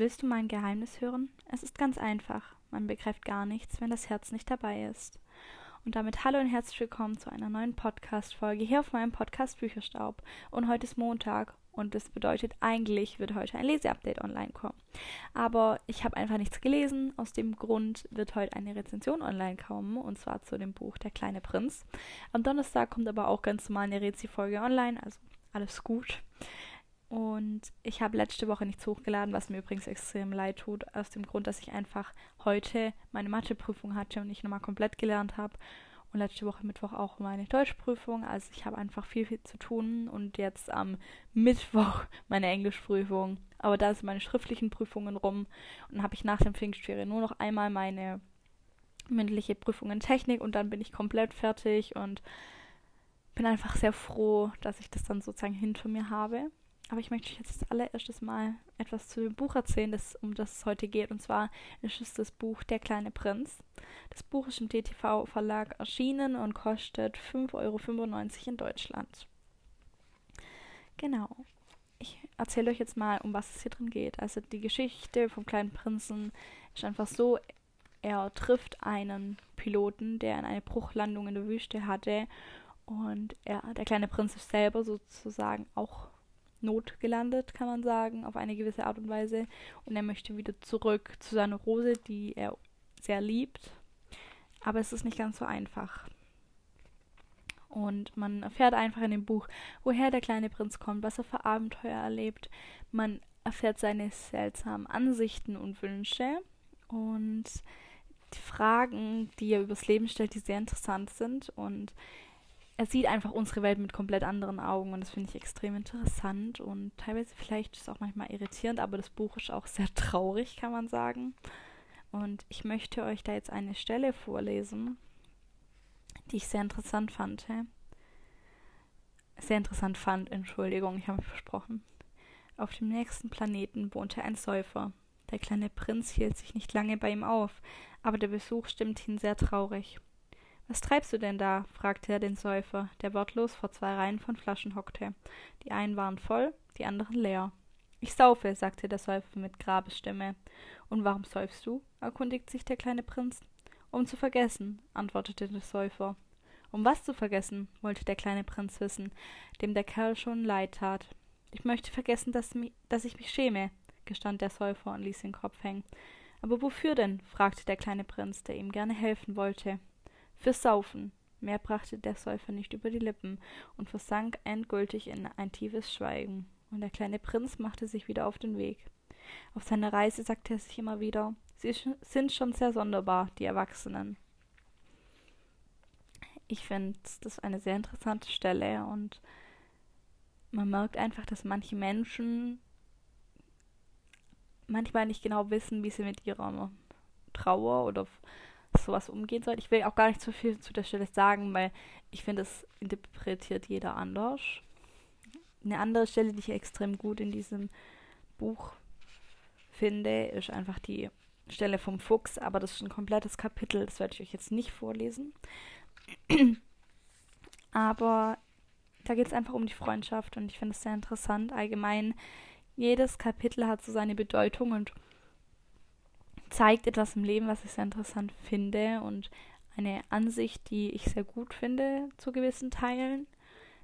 Willst du mein Geheimnis hören? Es ist ganz einfach. Man begreift gar nichts, wenn das Herz nicht dabei ist. Und damit hallo und herzlich willkommen zu einer neuen Podcast-Folge hier auf meinem Podcast Bücherstaub. Und heute ist Montag und das bedeutet, eigentlich wird heute ein Leseupdate online kommen. Aber ich habe einfach nichts gelesen. Aus dem Grund wird heute eine Rezension online kommen und zwar zu dem Buch Der kleine Prinz. Am Donnerstag kommt aber auch ganz normal eine Rezi-Folge online, also alles gut. Und ich habe letzte Woche nichts hochgeladen, was mir übrigens extrem leid tut, aus dem Grund, dass ich einfach heute meine Matheprüfung hatte und ich nochmal komplett gelernt habe. Und letzte Woche Mittwoch auch meine Deutschprüfung. Also ich habe einfach viel, viel zu tun. Und jetzt am Mittwoch meine Englischprüfung. Aber da sind meine schriftlichen Prüfungen rum. Und dann habe ich nach dem Pfingstferien nur noch einmal meine mündliche Prüfung in Technik und dann bin ich komplett fertig und bin einfach sehr froh, dass ich das dann sozusagen hinter mir habe. Aber ich möchte euch jetzt das allererstes Mal etwas zu dem Buch erzählen, das, um das es heute geht. Und zwar ist es das Buch Der kleine Prinz. Das Buch ist im DTV-Verlag erschienen und kostet 5,95 Euro in Deutschland. Genau. Ich erzähle euch jetzt mal, um was es hier drin geht. Also die Geschichte vom kleinen Prinzen ist einfach so, er trifft einen Piloten, der in eine Bruchlandung in der Wüste hatte. Und er, der kleine Prinz ist selber sozusagen auch Not gelandet, kann man sagen, auf eine gewisse Art und Weise. Und er möchte wieder zurück zu seiner Rose, die er sehr liebt. Aber es ist nicht ganz so einfach. Und man erfährt einfach in dem Buch, woher der kleine Prinz kommt, was er für Abenteuer erlebt. Man erfährt seine seltsamen Ansichten und Wünsche und die Fragen, die er übers Leben stellt, die sehr interessant sind. Und er sieht einfach unsere Welt mit komplett anderen Augen und das finde ich extrem interessant und teilweise vielleicht ist es auch manchmal irritierend, aber das Buch ist auch sehr traurig, kann man sagen. Und ich möchte euch da jetzt eine Stelle vorlesen, die ich sehr interessant fand. Sehr interessant fand, Entschuldigung, ich habe mich versprochen. Auf dem nächsten Planeten wohnte ein Säufer. Der kleine Prinz hielt sich nicht lange bei ihm auf, aber der Besuch stimmte ihn sehr traurig. Was treibst du denn da? fragte er den Säufer, der wortlos vor zwei Reihen von Flaschen hockte. Die einen waren voll, die anderen leer. Ich saufe, sagte der Säufer mit Grabesstimme. Und warum säufst du? erkundigte sich der kleine Prinz. Um zu vergessen, antwortete der Säufer. Um was zu vergessen? wollte der kleine Prinz wissen, dem der Kerl schon leid tat. Ich möchte vergessen, dass, mi dass ich mich schäme, gestand der Säufer und ließ den Kopf hängen. Aber wofür denn? fragte der kleine Prinz, der ihm gerne helfen wollte. Fürs Saufen. Mehr brachte der Säufer nicht über die Lippen und versank endgültig in ein tiefes Schweigen. Und der kleine Prinz machte sich wieder auf den Weg. Auf seiner Reise sagte er sich immer wieder, sie sind schon sehr sonderbar, die Erwachsenen. Ich finde das eine sehr interessante Stelle und man merkt einfach, dass manche Menschen manchmal nicht genau wissen, wie sie mit ihrer Trauer oder sowas umgehen sollte. Ich will auch gar nicht zu viel zu der Stelle sagen, weil ich finde, es interpretiert jeder anders. Eine andere Stelle, die ich extrem gut in diesem Buch finde, ist einfach die Stelle vom Fuchs, aber das ist ein komplettes Kapitel, das werde ich euch jetzt nicht vorlesen. aber da geht es einfach um die Freundschaft und ich finde es sehr interessant. Allgemein, jedes Kapitel hat so seine Bedeutung und zeigt etwas im Leben, was ich sehr interessant finde und eine Ansicht, die ich sehr gut finde zu gewissen Teilen.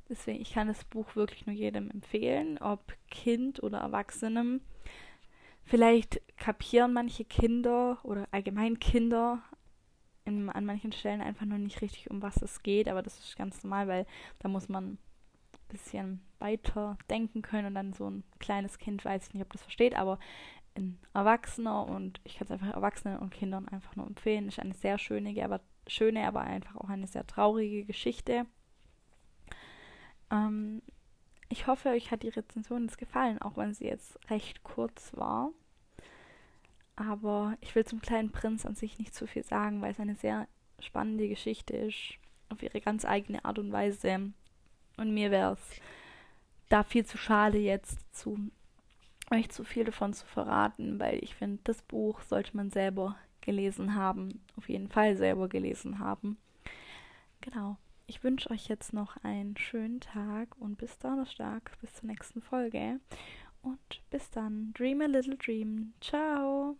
Deswegen, ich kann das Buch wirklich nur jedem empfehlen, ob Kind oder Erwachsenem. Vielleicht kapieren manche Kinder oder allgemein Kinder in, an manchen Stellen einfach nur nicht richtig, um was es geht, aber das ist ganz normal, weil da muss man ein bisschen weiter denken können und dann so ein kleines Kind weiß ich nicht, ob das versteht, aber ein Erwachsener und ich kann es einfach Erwachsenen und Kindern einfach nur empfehlen. Ist eine sehr schöne, aber schöne, aber einfach auch eine sehr traurige Geschichte. Ähm, ich hoffe, euch hat die Rezension jetzt gefallen, auch wenn sie jetzt recht kurz war. Aber ich will zum kleinen Prinz an sich nicht zu viel sagen, weil es eine sehr spannende Geschichte ist, auf ihre ganz eigene Art und Weise. Und mir wäre es da viel zu schade, jetzt zu euch zu viel davon zu verraten, weil ich finde, das Buch sollte man selber gelesen haben, auf jeden Fall selber gelesen haben. Genau. Ich wünsche euch jetzt noch einen schönen Tag und bis Donnerstag, bis zur nächsten Folge. und bis dann. Dream a little dream. Ciao.